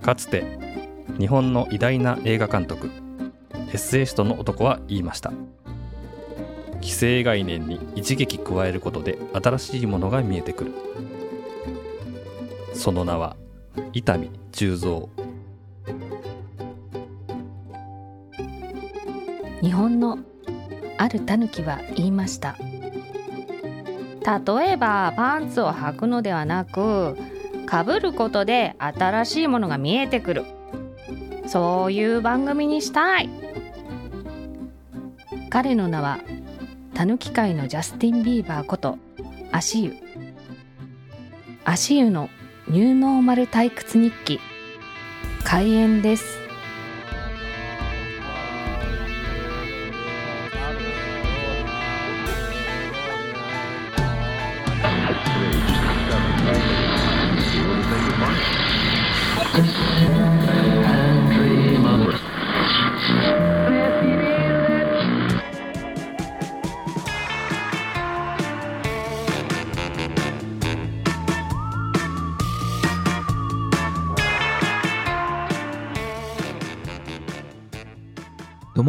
かつて日本の偉大な映画監督エッセイストの男は言いました。既成概念に一撃加えることで新しいものが見えてくる。その名は伊丹十三。日本のあるタヌキは言いました。例えばパンツを履くのではなくかぶることで新しいものが見えてくる。そういう番組にしたい。彼の名はたぬき界のジャスティン・ビーバーこと足湯足湯のニューノーマル退屈日記。開演です。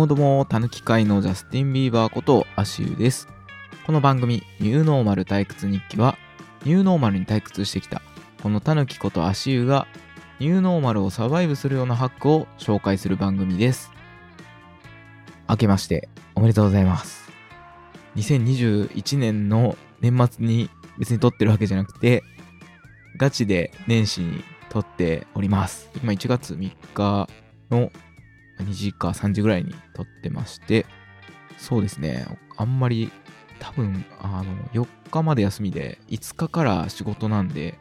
もども、たぬき界のジャスティン・ビーバーこと足湯です。この番組、ニューノーマル退屈日記は、ニューノーマルに退屈してきた、このたぬきこと足湯が、ニューノーマルをサバイブするようなハックを紹介する番組です。明けまして、おめでとうございます。2021年の年末に別に撮ってるわけじゃなくて、ガチで年始に撮っております。今1月3日の2時か3時ぐらいに撮ってまして、そうですね、あんまり多分、あの、4日まで休みで、5日から仕事なんで、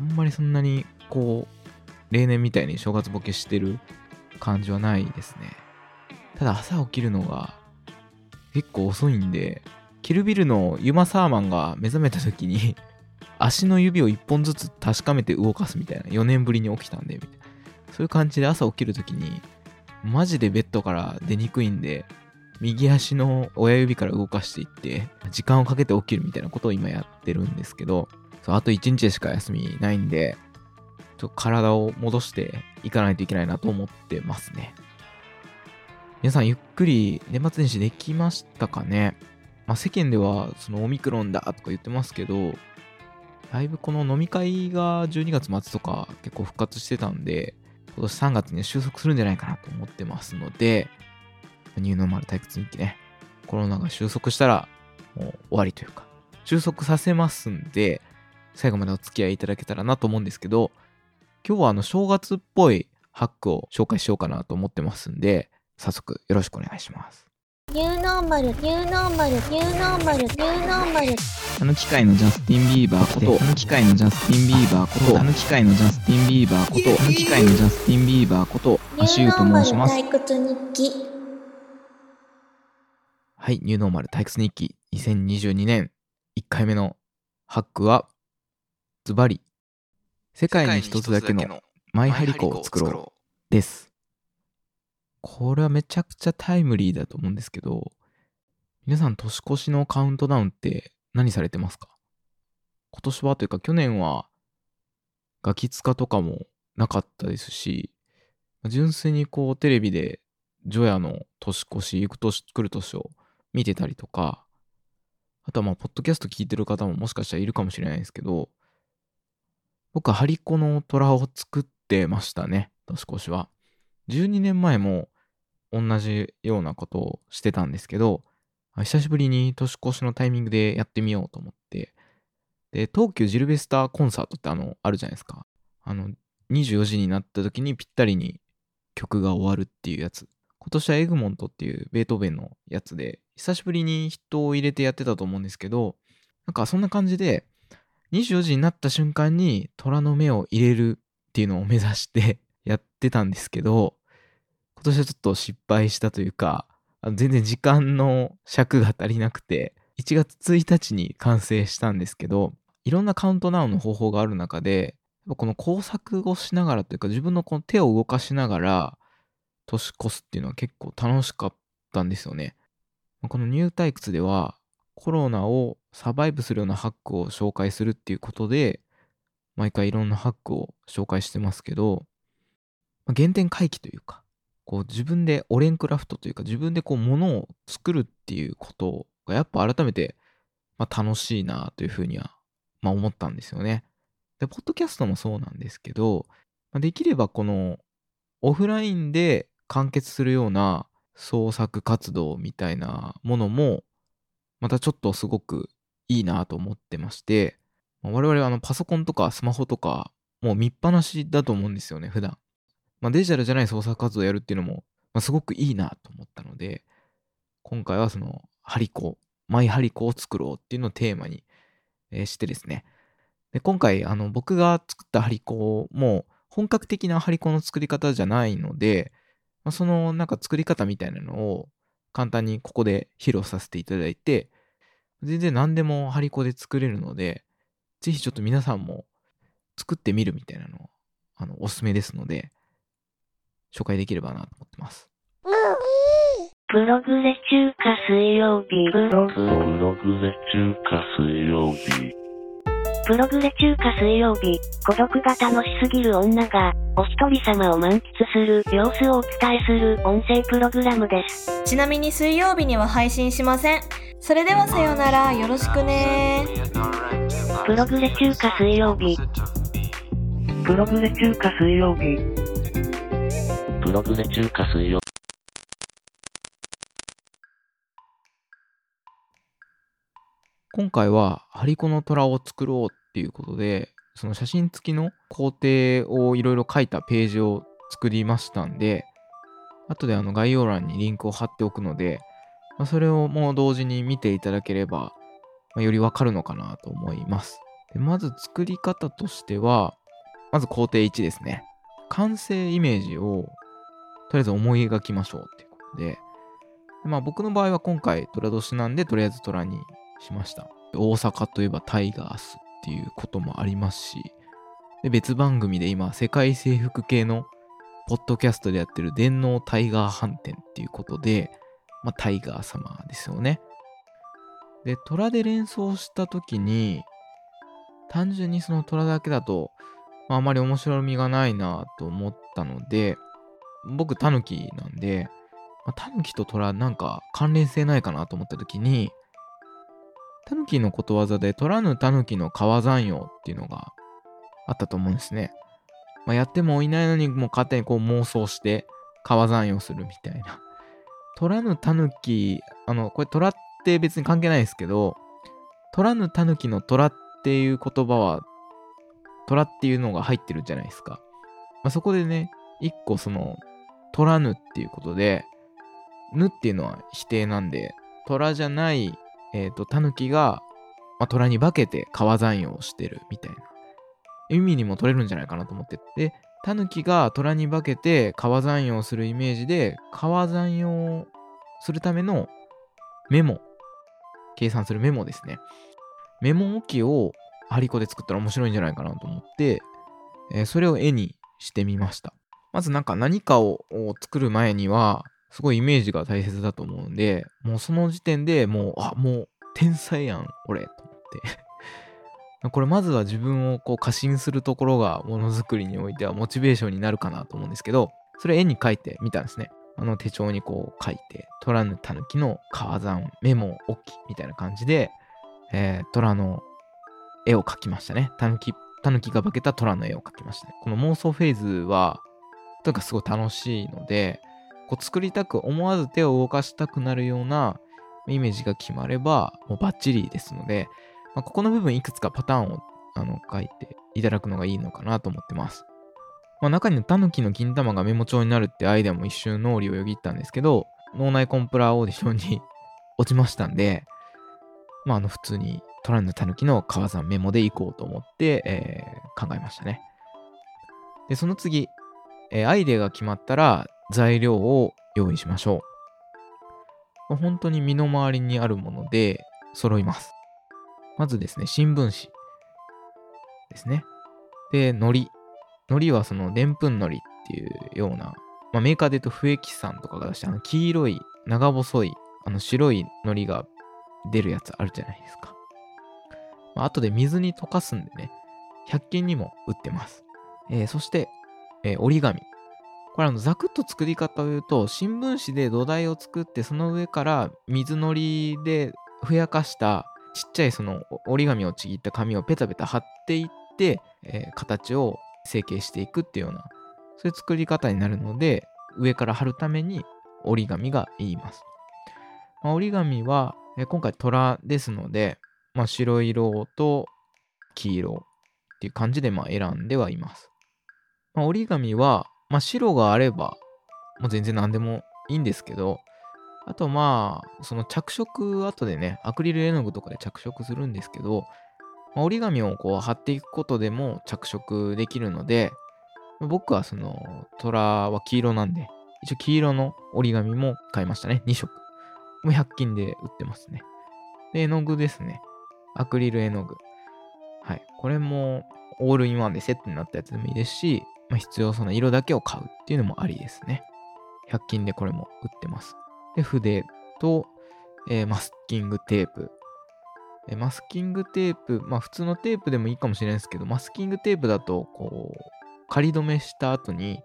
あんまりそんなに、こう、例年みたいに正月ボケしてる感じはないですね。ただ朝起きるのが結構遅いんで、キルビルのユマ・サーマンが目覚めた時に、足の指を1本ずつ確かめて動かすみたいな、4年ぶりに起きたんで、みたいな。そういう感じで朝起きる時に、マジでベッドから出にくいんで、右足の親指から動かしていって、時間をかけて起きるみたいなことを今やってるんですけど、そうあと1日でしか休みないんで、ちょっと体を戻していかないといけないなと思ってますね。皆さんゆっくり年末年始できましたかね？まあ、世間ではそのオミクロンだとか言ってますけど、だいぶこの飲み会が12月末とか結構復活してたんで、今年3月に収束するんじゃないかなと思ってますので、ニューノーマル退屈日記ね、コロナが収束したらもう終わりというか、収束させますんで、最後までお付き合いいただけたらなと思うんですけど、今日はあの正月っぽいハックを紹介しようかなと思ってますんで、早速よろしくお願いします。ニューノーマル、ニューノーマル、ニューノーマル、ニューノーマル。あの機械のジャスティン・ビーバーこと、あの機械のジャスティン・ビーバーこと、あの機械のジャスティン・ビーバーこと、あの機械のジャスティン・ビーバーこと、ニアシューと申します。退屈日記。はい、ニューノーマル退屈日記2022年1回目のハックは、ズバリ、世界に一つだけのマイ張り子を作ろうです。これはめちゃくちゃタイムリーだと思うんですけど、皆さん年越しのカウントダウンって何されてますか？今年はというか去年はガキツカとかもなかったですし、純粋にこうテレビでジョヤの年越し、行く年来る年を見てたりとか、あとはまあ、ポッドキャスト聞いてる方ももしかしたらいるかもしれないですけど、僕はハリコの虎を作ってましたね、年越しは。12年前も同じようなことをしてたんですけど、久しぶりに年越しのタイミングでやってみようと思って、で、東急ジルベスターコンサートってあの、あるじゃないですか。あの、24時になった時にぴったりに曲が終わるっていうやつ。今年はエグモントっていうベートーベンのやつで、久しぶりに人を入れてやってたと思うんですけど、なんかそんな感じで、24時になった瞬間に虎の目を入れるっていうのを目指してやってたんですけど、今年はちょっと失敗したというか、全然時間の尺が足りなくて、1月1日に完成したんですけど、いろんなカウントダウンの方法がある中で、この工作をしながらというか、自分のこの手を動かしながら、年越すっていうのは結構楽しかったんですよね。このニュー退屈では、コロナをサバイブするようなハックを紹介するっていうことで、毎回いろんなハックを紹介してますけど、原点回帰というか、こう自分でオレンクラフトというか自分でこう物を作るっていうことがやっぱ改めて、まあ、楽しいなというふうには、まあ、思ったんですよね。で、ポッドキャストもそうなんですけど、まあできればこのオフラインで完結するような創作活動みたいなものも、またちょっとすごくいいなと思ってまして、まあ我々はあのパソコンとかスマホとか、もう見っぱなしだと思うんですよね、普段。まあ、デジタルじゃない創作活動をやるっていうのも、まあ、すごくいいなと思ったので、今回はその、ハリコ、マイハリコを作ろうっていうのをテーマに、えーしてですね。で今回、あの、僕が作ったハリコも、本格的なハリコの作り方じゃないので、まあ、そのなんか作り方みたいなのを簡単にここで披露させていただいて、全然何でもハリコで作れるので、ぜひちょっと皆さんも作ってみるみたいなのを、あの、おすすめですので、紹介できればなと思ってます。プログレ中華水曜日ブログ。プログレ中華水曜日。プログレ中華水曜日、孤独が楽しすぎる女が、お一人様を満喫する様子をお伝えする音声プログラムです。ちなみに水曜日には配信しません。それではさようなら、よろしくねプログレ中華水曜日、プログレ中華水曜日。プログレ中華水曜今回はハリコの虎を作ろうっていうことで、その写真付きの工程をいろいろ書いたページを作りましたんで、後であの概要欄にリンクを貼っておくので、まあ、それをもう同時に見ていただければ、まあよりわかるのかなと思います。でまず作り方としては、まず工程1ですね。完成イメージをとりあえず思い描きましょうっていうことで、まあ僕の場合は今回虎年なんでとりあえず虎にしました。大阪といえばタイガースっていうこともありますし、で別番組で今世界征服系のポッドキャストでやってる電脳タイガー飯店っていうことで、まあタイガー様ですよね。で、虎で連想した時に、単純にその虎だけだと、まあ、あまり面白みがないなと思ったので、僕タヌキなんで、まあ、タヌキと虎なんか関連性ないかなと思った時に、タヌキのことわざで、取らぬタヌキの川山用っていうのがあったと思うんですね。まあ、やってもいないのにもう勝手にこう妄想して川山用するみたいな。取らぬタヌキ、あの、これ虎って別に関係ないですけど、取らぬタヌキの虎っていう言葉は、虎っていうのが入ってるじゃないですか。まあ、そこでね、一個その、取らぬっていうことで、ぬっていうのは否定なんで、虎じゃないえっ、と、タヌキが、まあ、虎に化けて川山用をしてるみたいな意味にも取れるんじゃないかなと思って。で、タヌキが虎に化けて川山用するイメージで、川山用するためのメモ、計算するメモですね。メモ置きをハリコで作ったら面白いんじゃないかなと思って、えーそれを絵にしてみました。まずなんか何かを作る前には、すごいイメージが大切だと思うんで、もうその時点でもう、あ、もう天才やん、俺、と思って。これまずは自分をこう過信するところがものづくりにおいてはモチベーションになるかなと思うんですけど、それ絵に描いてみたんですね。あの手帳にこう書いて、虎ぬたぬきの川山メモ置きみたいな感じで、えー、虎の絵を描きましたね。たぬき、たぬきが化けた虎の絵を描きましたね。この妄想フェーズは、とかすごい楽しいので、こう作りたく思わず手を動かしたくなるようなイメージが決まればもうバッチリですので、まあ、ここの部分いくつかパターンをあの書いていただくのがいいのかなと思ってます。まあ、中にタヌキの金玉がメモ帳になるってアイデアも一瞬脳裏をよぎったんですけど、脳内コンプラオーディションに 落ちましたんで、まあ、あの普通にトランのタヌキの川山メモでいこうと思って、えー考えましたね。で、その次、えーアイデアが決まったら材料を用意しましょう。本当に身の回りにあるもので揃います。まずですね、新聞紙ですね。で、海苔。海苔はそのでんぷん海苔っていうような、まあ、メーカーで言うと笛木さんとかが出して、あの黄色い、長細い、あの白い海苔が出るやつあるじゃないですか。まあ後で水に溶かすんでね、100均にも売ってます。えーそして、えー折り紙。これあの、ざくっと作り方を言うと、新聞紙で土台を作って、その上から水のりでふやかしたちっちゃいその折り紙をちぎった紙をペタペタ貼っていって、えー形を成形していくっていうような、そういう作り方になるので、上から貼るために折り紙が言います。まあ折り紙は、えー今回虎ですので、まあ、白色と黄色っていう感じでまあ選んではいます。まあ、折り紙は、まあ、白があれば、もう全然何でもいいんですけど、あとまあ、その着色後でね、アクリル絵の具とかで着色するんですけど、まあ折り紙をこう貼っていくことでも着色できるので、僕はその虎は黄色なんで、一応黄色の折り紙も買いましたね。2色。もう100均で売ってますね。で、絵の具ですね。アクリル絵の具。はい。これもオールインワンでセットになったやつでもいいですし、まあ、必要そうな色だけを買うっていうのもありですね。100均でこれも売ってます。で、筆と、えーマスキングテープ。えマスキングテープ、まあ普通のテープでもいいかもしれないですけど、マスキングテープだと、こう、仮止めした後に、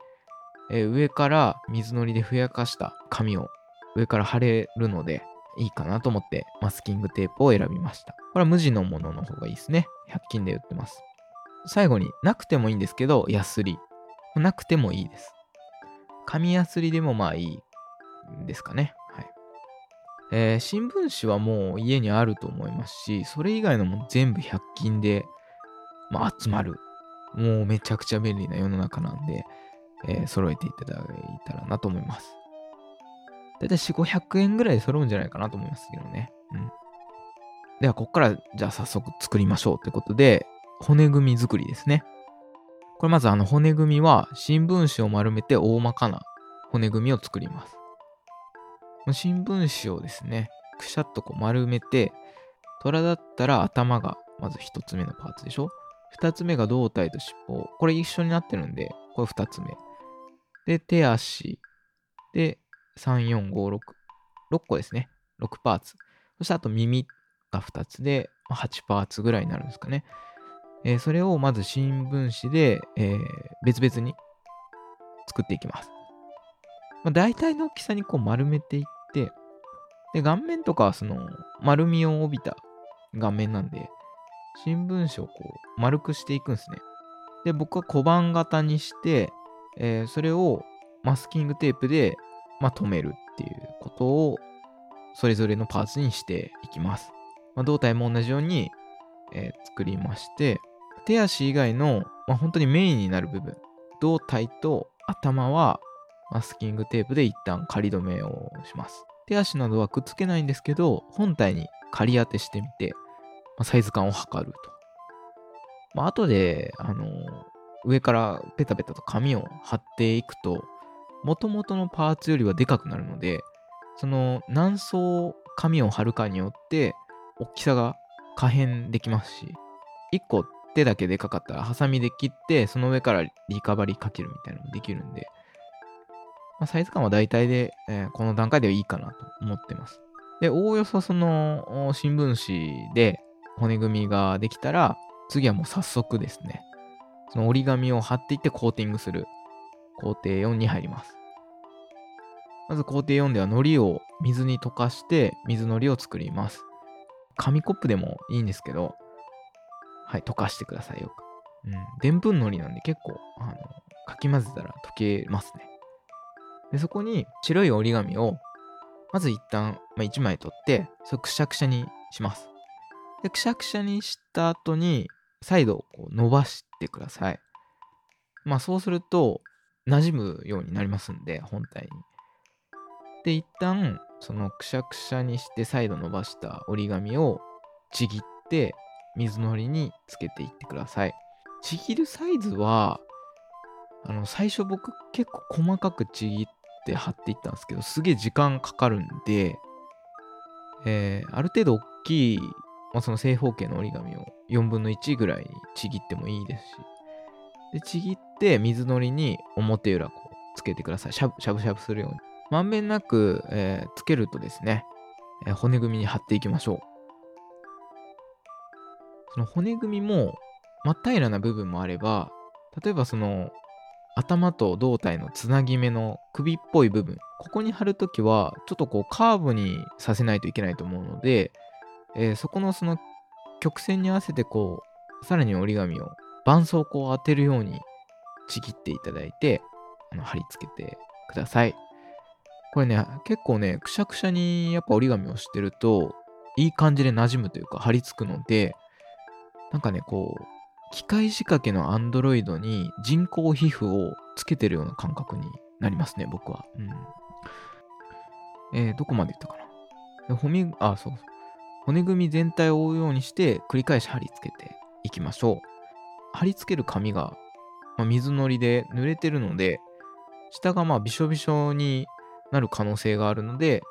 えー上から水のりでふやかした紙を上から貼れるので、いいかなと思ってマスキングテープを選びました。これは無地のものの方がいいですね。100均で売ってます。最後になくてもいいんですけど、ヤスリ。なくてもいいです。紙ヤスリでもまあいいですかね。はい。えー新聞紙はもう家にあると思いますし、それ以外のも全部100均で、まあ、集まる。もうめちゃくちゃ便利な世の中なんで、えー揃えていただいたらなと思います。だいたい4、500円ぐらいで揃うんじゃないかなと思いますけどね。うん。では、ここからじゃあ早速作りましょうということで、骨組み作りですね。これまずあの骨組みは新聞紙を丸めて大まかな骨組みを作ります。新聞紙をですね、くしゃっとこう丸めて、虎だったら頭がまず一つ目のパーツでしょ？二つ目が胴体と尻尾。これ一緒になってるんで、これ二つ目。で、手足。で、3、4、5、6。6個ですね。6パーツ。そしてあと耳が2つで、ま8パーツぐらいになるんですかね。えーそれをまず新聞紙で、えー別々に作っていきます。まあ、大体の大きさにこう丸めていって、で、顔面とかはその丸みを帯びた顔面なんで、新聞紙をこう丸くしていくんですね。で、僕は小判型にして、えーそれをマスキングテープで、まあ、止めるっていうことをそれぞれのパーツにしていきます。まあ、胴体も同じように、えー作りまして、手足以外の、まあ、本当にメインになる部分、胴体と頭はマスキングテープで一旦仮止めをします。手足などはくっつけないんですけど、本体に仮当てしてみて、まあ、サイズ感を測ると。まあ、後で、あの上からペタペタと紙を貼っていくと、元々のパーツよりはでかくなるので、その何層紙を貼るかによって、大きさが可変できますし、1個手だけでかかったら、ハサミで切って、その上からリカバリーかけるみたいなのもできるんで、まあ、サイズ感は大体で、えーこの段階ではいいかなと思ってます。で、おおよそその新聞紙で骨組みができたら、次はもう早速ですね、その折り紙を貼っていってコーティングする工程4に入ります。まず工程4では糊を水に溶かして水のりを作ります。紙コップでもいいんですけど、はい、溶かしてくださいよく。うん。でんぷん糊なんで結構、あの、かき混ぜたら溶けますね。で、そこに白い折り紙を、まず一旦、まあ、1枚取って、それくしゃくしゃにします。で、くしゃくしゃにした後に、再度こう伸ばしてください。まあそうすると、馴染むようになりますんで、本体に。で、一旦、そのくしゃくしゃにして再度伸ばした折り紙をちぎって、水のりにつけていってください。ちぎるサイズは、あの、最初僕結構細かくちぎって貼っていったんですけど、すげえ時間かかるんで、えーある程度大きい、まあ、その正方形の折り紙を4分の1ぐらいにちぎってもいいですし、で、ちぎって水のりに表裏こうつけてください。しゃしゃぶしゃぶするように。まんべんなく、えーつけるとですね、えー骨組みに貼っていきましょう。その骨組みも、真っ平らな部分もあれば、例えばその頭と胴体のつなぎ目の首っぽい部分、ここに貼るときは、ちょっとこうカーブにさせないといけないと思うので、えーそこのその曲線に合わせてこう、さらに折り紙を絆創膏を当てるようにちぎっていただいて、あの貼り付けてください。これね、結構ね、くしゃくしゃにやっぱ折り紙をしてると、いい感じで馴染むというか、貼り付くので、なんかね、こう、機械仕掛けのアンドロイドに人工皮膚をつけてるような感覚になりますね、僕は。うん。えーどこまで言ったかな？で骨、あ、そうそう。骨組み全体を覆うようにして、繰り返し貼り付けていきましょう。貼り付ける紙が、まあ、水のりで濡れてるので、下がまあびしょびしょになる可能性があるので、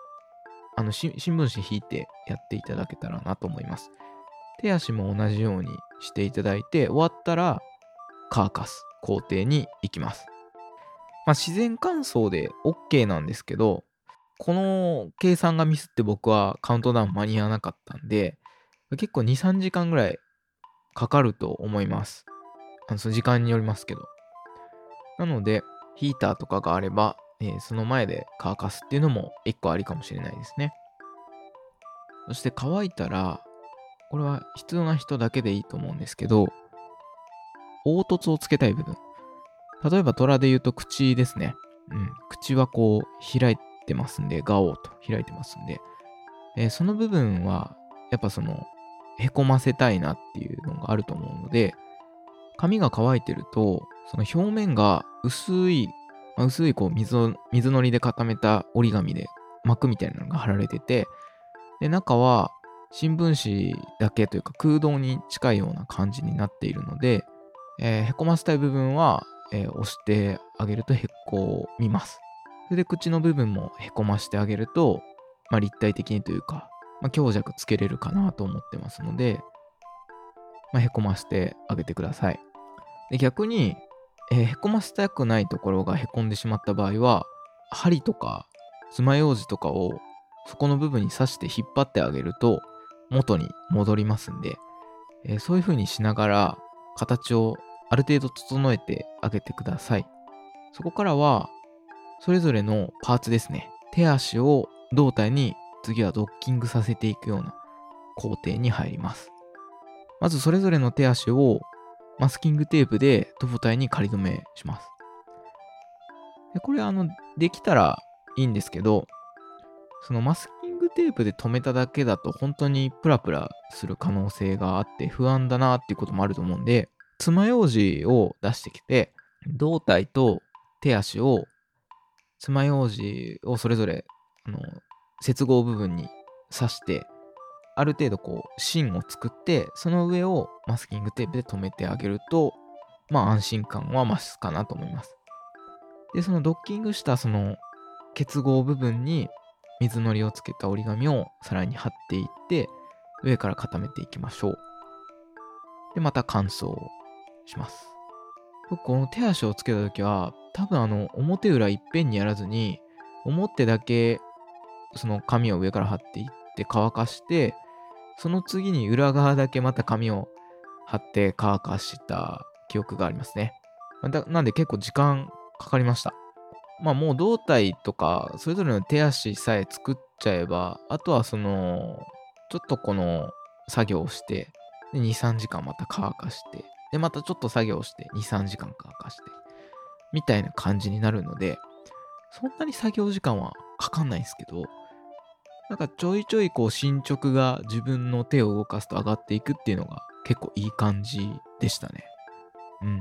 あの新聞紙引いてやっていただけたらなと思います。手足も同じようにしていただいて、終わったら乾かす工程に行きます。まあ、自然乾燥で OK なんですけど、この計算がミスって僕はカウントダウン間に合わなかったんで、結構2、3時間ぐらいかかると思います。あのその時間によりますけど。なので、ヒーターとかがあれば、えーその前で乾かすっていうのも一個ありかもしれないですね。そして乾いたら、これは必要な人だけでいいと思うんですけど、凹凸をつけたい部分。例えば虎で言うと口ですね。うん。口はこう開いてますんで、ガオーと開いてますんで、えーその部分は、やっぱその、へこませたいなっていうのがあると思うので、紙が乾いてると、その表面が薄い、まあ薄いこう水を水のりで固めた折り紙で膜みたいなのが貼られてて、で、中は新聞紙だけというか空洞に近いような感じになっているので、えーへこませたい部分は、えー押してあげるとへこみます。それで口の部分もへこましてあげると、まあ、立体的にというか、まあ、強弱つけれるかなと思ってますので、まあ、へこましてあげてください。で逆に、えーへこませたくないところがへこんでしまった場合は、針とか爪楊枝とかをそこの部分に刺して引っ張ってあげると元に戻りますんで、えーそういう風にしながら形をある程度整えてあげてください。そこからは、それぞれのパーツですね。手足を胴体に次はドッキングさせていくような工程に入ります。まずそれぞれの手足をマスキングテープで胴体に仮止めします。でこれあの、できたらいいんですけど、そのマスキングテープで止めただけだと本当にプラプラする可能性があって不安だなっていうこともあると思うんで、爪楊枝を出してきて、胴体と手足を爪楊枝をそれぞれあの接合部分に刺して、ある程度こう芯を作って、その上をマスキングテープで留めてあげると、まあ安心感は増すかなと思います。で、そのドッキングしたその結合部分に水のりをつけた折り紙をさらに貼っていって、上から固めていきましょう。で、また乾燥します。僕、この手足をつけたときは、多分あの、表裏いっぺんにやらずに、表だけ、その紙を上から貼っていって乾かして、その次に裏側だけまた紙を貼って乾かした記憶がありますね。なんで結構時間かかりました。まあもう胴体とか、それぞれの手足さえ作っちゃえば、あとはその、ちょっとこの作業をして、で2、3時間また乾かして、で、またちょっと作業して2、3時間乾かして、みたいな感じになるので、そんなに作業時間はかかんないんですけど、なんかちょいちょいこう進捗が自分の手を動かすと上がっていくっていうのが結構いい感じでしたね。うん。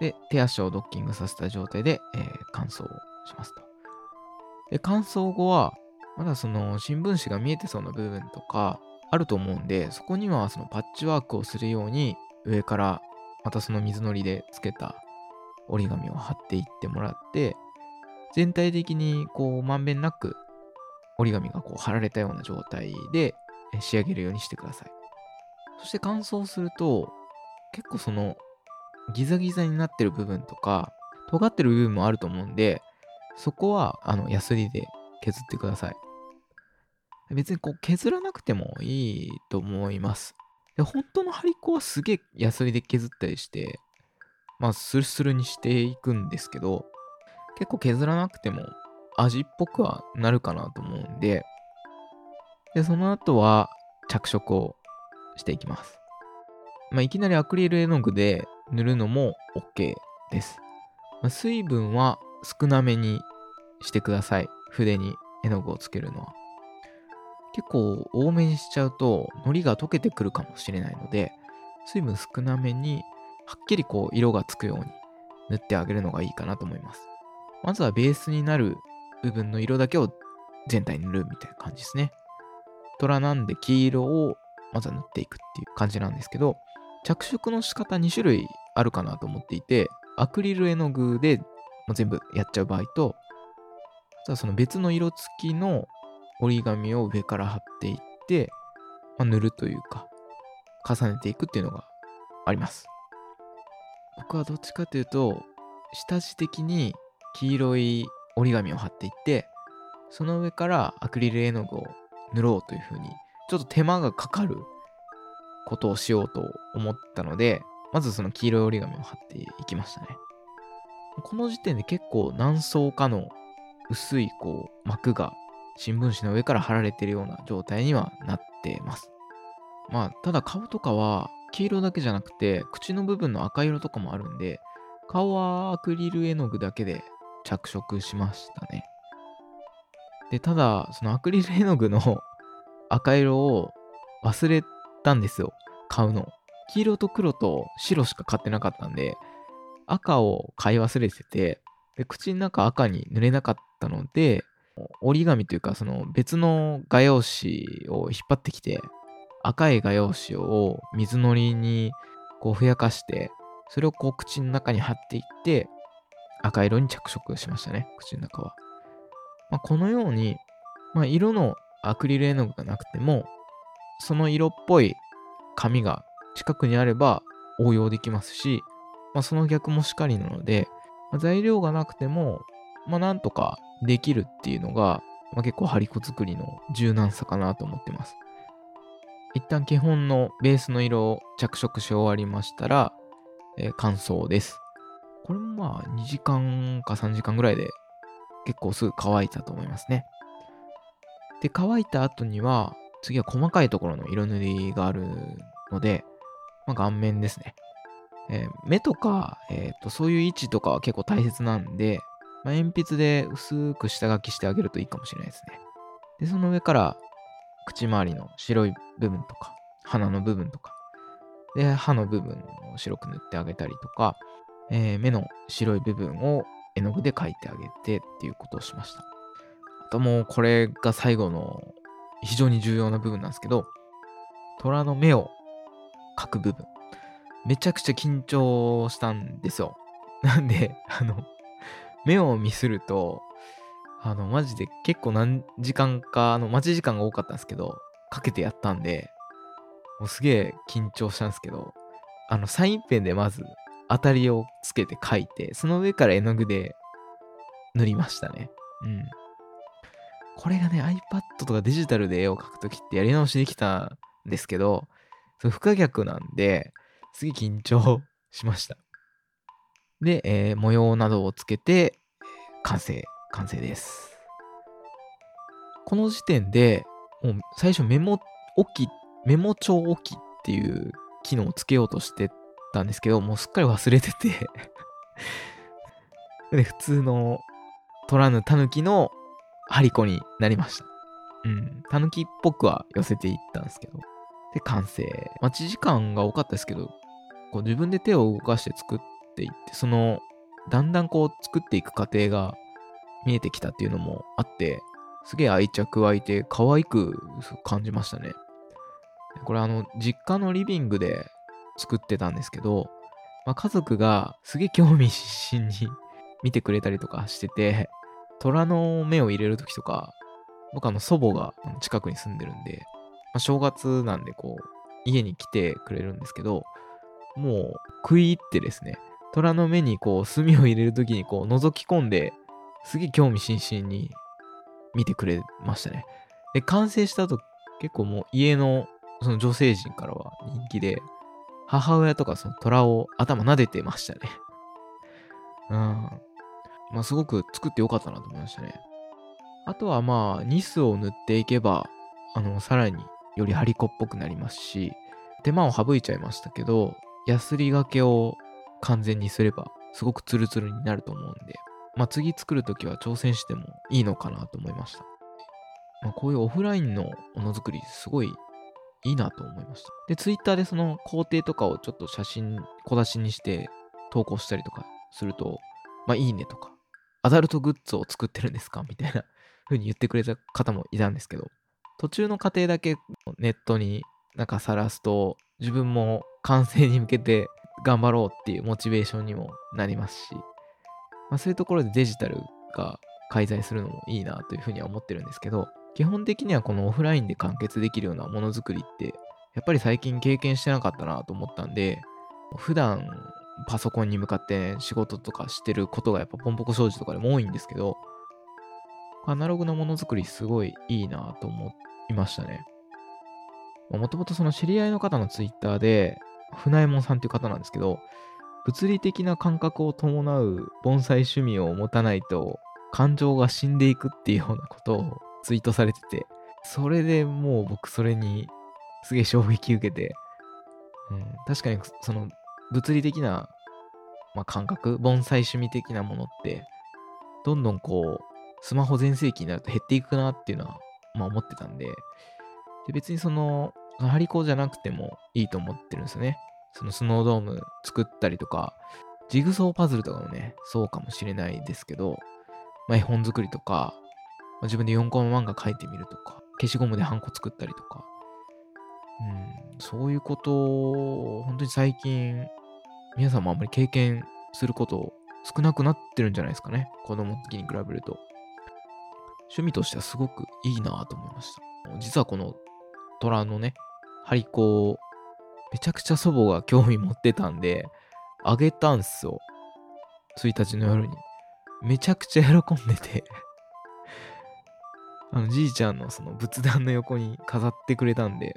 で、手足をドッキングさせた状態で、えー乾燥をしますと。で、乾燥後は、まだその新聞紙が見えてそうな部分とかあると思うんで、そこにはそのパッチワークをするように上からまたその水のりでつけた折り紙を貼っていってもらって、全体的にこうまんべんなく折り紙がこう貼られたような状態で仕上げるようにしてください。そして乾燥すると、結構そのギザギザになってる部分とか、尖ってる部分もあると思うんで、そこはあのヤスリで削ってください。別にこう削らなくてもいいと思います。で、本当の張り子はすげえヤスリで削ったりして、まあ、スルスルにしていくんですけど、結構削らなくても味っぽくはなるかなと思うんで、で、その後は着色をしていきます。まあ、いきなりアクリル絵の具で塗るのも OK です。まあ、水分は少なめにしてください。筆に絵の具をつけるのは。結構多めにしちゃうと、糊が溶けてくるかもしれないので、水分少なめに、はっきりこう色がつくように塗ってあげるのがいいかなと思います。まずはベースになる部分の色だけを全体に塗るみたいな感じですね。虎なんで黄色をまずは塗っていくっていう感じなんですけど、着色の仕方2種類あるかなと思っていて、アクリル絵の具でも全部やっちゃう場合と、あとはその別の色付きの折り紙を上から貼っていって、まあ、塗るというか、重ねていくっていうのがあります。僕はどっちかというと、下地的に黄色い折り紙を貼っていって、その上からアクリル絵の具を塗ろうというふうに、ちょっと手間がかかることをしようと思ったので、まずその黄色い折り紙を貼っていきましたね。この時点で結構何層かの薄いこう膜が新聞紙の上から貼られてるような状態にはなってます。まあ、ただ顔とかは黄色だけじゃなくて、口の部分の赤色とかもあるんで、顔はアクリル絵の具だけで着色しましたね。で、ただ、そのアクリル絵の具の 赤色を忘れたんですよ。買うの。黄色と黒と白しか買ってなかったんで、赤を買い忘れてて、で口の中赤に塗れなかったので、折り紙というか、その別の画用紙を引っ張ってきて、赤い画用紙を水のりにこうふやかして、それをこう口の中に貼っていって、赤色に着色しましたね、口の中は。まあ、このように、まあ、色のアクリル絵の具がなくても、その色っぽい紙が近くにあれば応用できますし、まあ、その逆もしかりなので、まあ、材料がなくても、まあ、なんとかできるっていうのが、まあ、結構ハリコ作りの柔軟さかなと思ってます。一旦基本のベースの色を着色し終わりましたら、えー乾燥です。これもまあ2時間か3時間ぐらいで結構すぐ乾いたと思いますね。で、乾いた後には、次は細かいところの色塗りがあるので、まあ、顔面ですね。えー目とか、えーと、そういう位置とかは結構大切なんで、まあ、鉛筆で薄く下書きしてあげるといいかもしれないですね。で、その上から、口周りの白い部分とか、鼻の部分とか、で、歯の部分を白く塗ってあげたりとか、えー目の白い部分を絵の具で描いてあげてっていうことをしました。あともうこれが最後の非常に重要な部分なんですけど、虎の目を描く部分。めちゃくちゃ緊張したんですよ。なんで、あの、目を見すると、あの、マジで結構何時間か、あの、待ち時間が多かったんですけど、かけてやったんで、もうすげえ緊張したんですけど、あの、サインペンでまず当たりをつけて描いて、その上から絵の具で塗りましたね。うん。これがね、iPad とかデジタルで絵を描くときってやり直しできたんですけど、それ不可逆なんで、すげえ緊張しました。で、えー模様などをつけて、完成、完成です。この時点で、もう最初メモ置き、メモ帳置きっていう機能をつけようとしてたんですけど、もうすっかり忘れてて で、普通の取らぬタヌキのハリコになりました。うん。タヌキっぽくは寄せていったんですけど。で、完成。待ち時間が多かったですけど、こう自分で手を動かして作っていって、その、だんだんこう作っていく過程が見えてきたっていうのもあって、すげえ愛着湧いて可愛く感じましたね。これあの、実家のリビングで作ってたんですけど、まあ、家族がすげえ興味津々に 見てくれたりとかしてて、虎の目を入れるときとか、僕あの祖母が近くに住んでるんで、まあ、正月なんでこう、家に来てくれるんですけど、もう食い入ってですね、虎の目にこう墨を入れるときにこう覗き込んで、すげえ興味津々に見てくれましたね。で、完成した後、結構もう家のその女性陣からは人気で、母親とかその虎を頭撫でてましたね。うん。まあすごく作ってよかったなと思いましたね。あとはまあ、ニスを塗っていけば、あの、さらによりハリコっぽくなりますし、手間を省いちゃいましたけど、ヤスリがけを完全にすれば、すごくツルツルになると思うんで、まあ次作るときは挑戦してもいいのかなと思いました。まあ、こういうオフラインのものづくり、すごいいいなと思いました。で、ツイッターでその工程とかをちょっと写真、小出しにして投稿したりとかすると、まあいいねとか、アダルトグッズを作ってるんですか？みたいな風に言ってくれた方もいたんですけど、途中の過程だけネットになんか晒すと、自分も完成に向けて頑張ろうっていうモチベーションにもなりますし、まあそういうところでデジタルが介在するのもいいなというふうには思ってるんですけど、基本的にはこのオフラインで完結できるようなものづくりって、やっぱり最近経験してなかったなと思ったんで、普段パソコンに向かって仕事とかしてることがやっぱポンポコ障子とかでも多いんですけど、アナログのものづくりすごいいいなと思いましたね。もともとその知り合いの方のツイッターで、船右衛門さんっていう方なんですけど、物理的な感覚を伴う盆栽趣味を持たないと感情が死んでいくっていうようなことをツイートされてて、それでもう僕それにすげえ衝撃受けて、うん、確かにその物理的な、まあ、感覚、盆栽趣味的なものって、どんどんこう、スマホ全盛期になると減っていくなっていうのは、まあ思ってたんで、で別にその、ハリコじゃなくてもいいと思ってるんですよね。そのスノードーム作ったりとか、ジグソーパズルとかもね、そうかもしれないですけど、まあ、絵本作りとか、自分で4コマ漫画描いてみるとか、消しゴムでハンコ作ったりとか、うん、そういうことを、本当に最近、皆さんもあんまり経験すること少なくなってるんじゃないですかね。子供の時に比べると。趣味としてはすごくいいなと思いました。実はこの虎のね、張り子をめちゃくちゃ祖母が興味持ってたんで、あげたんすよ。1日の夜に。めちゃくちゃ喜んでてあの、じいちゃんのその仏壇の横に飾ってくれたんで、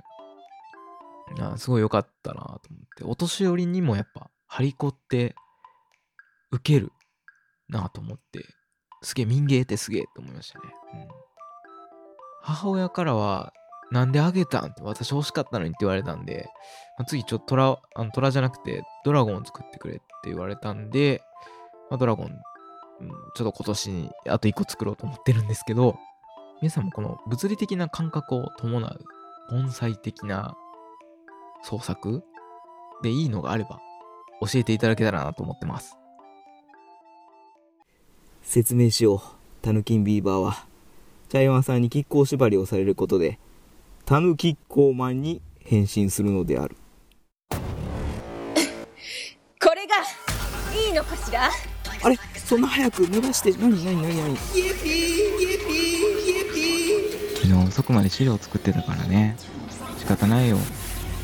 あすごい良かったなと思って、お年寄りにもやっぱ、張り子って受けるなと思って、すげえ民芸ってすげえと思いましたね。うん、母親からは、なんであげたんって私欲しかったのにって言われたんで、まあ、次ちょっとトラ、あのトラじゃなくてドラゴン作ってくれって言われたんで、まあ、ドラゴン、うん、ちょっと今年にあと1個作ろうと思ってるんですけど、皆さんもこの物理的な感覚を伴う盆栽的な創作でいいのがあれば教えていただけたらなと思ってます。説明しよう。タヌキンビーバーは、茶山さんに亀甲縛りをされることで、タヌキッコーマンに変身するのである。これが、いいのかしら？あれ？そんな早く伸ばして、なになになになに昨日遅くまで資料作ってたからね。仕方ないよ。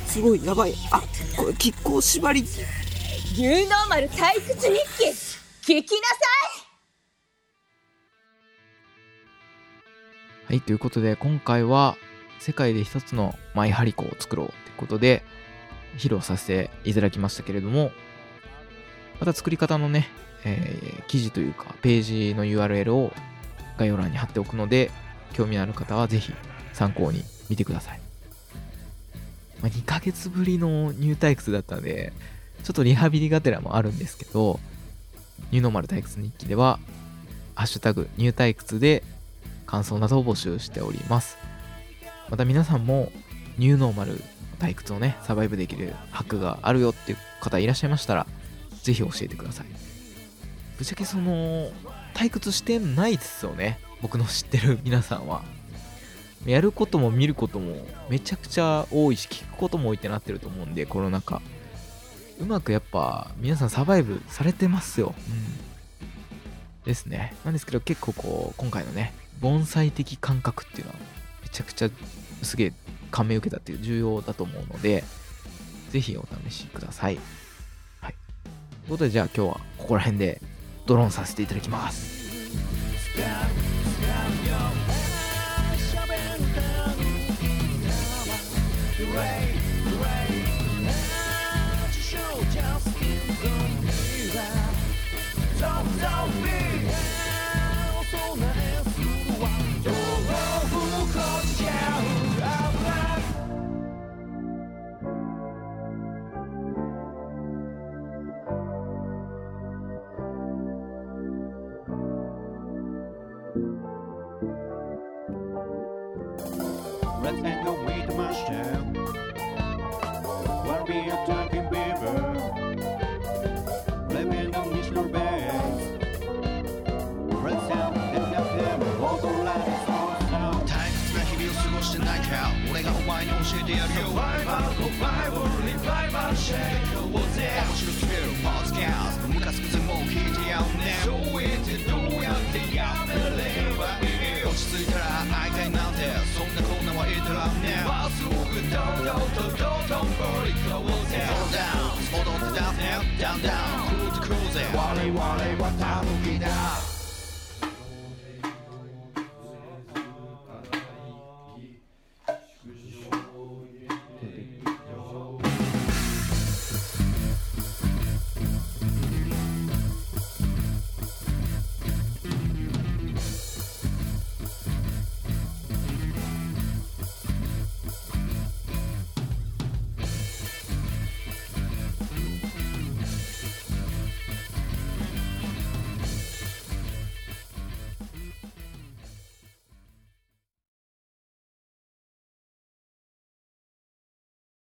すごい、やばい。あ、これ、亀甲縛り。ニューノーマル退屈日記聞きなさいはい、ということで今回は世界で一つのマイハリコを作ろうということで披露させていただきましたけれどもまた作り方のね、えー、記事というかページの URL を概要欄に貼っておくので興味のある方はぜひ参考に見てください、まあ、2ヶ月ぶりのニュー退屈だったのでちょっとリハビリがてらもあるんですけどニューノーマル退屈日記ではハッシュタグニュー退屈で感想などを募集しております。また皆さんもニューノーマル退屈をね、サバイブできるハックがあるよっていう方いらっしゃいましたら、ぜひ教えてください。ぶっちゃけその、退屈してないですよね。僕の知ってる皆さんは。やることも見ることもめちゃくちゃ多いし、聞くことも多いってなってると思うんで、コロナ禍。うまくやっぱ皆さんサバイブされてますよ。うん。ですね。なんですけど結構こう、今回のね、盆栽的感覚っていうのはめちゃくちゃすげえ感銘受けたっていう重要だと思うので、ぜひお試しください。はい。ということで、じゃあ今日はここら辺でドローンさせていただきます。Survival, revival, shake ようぜ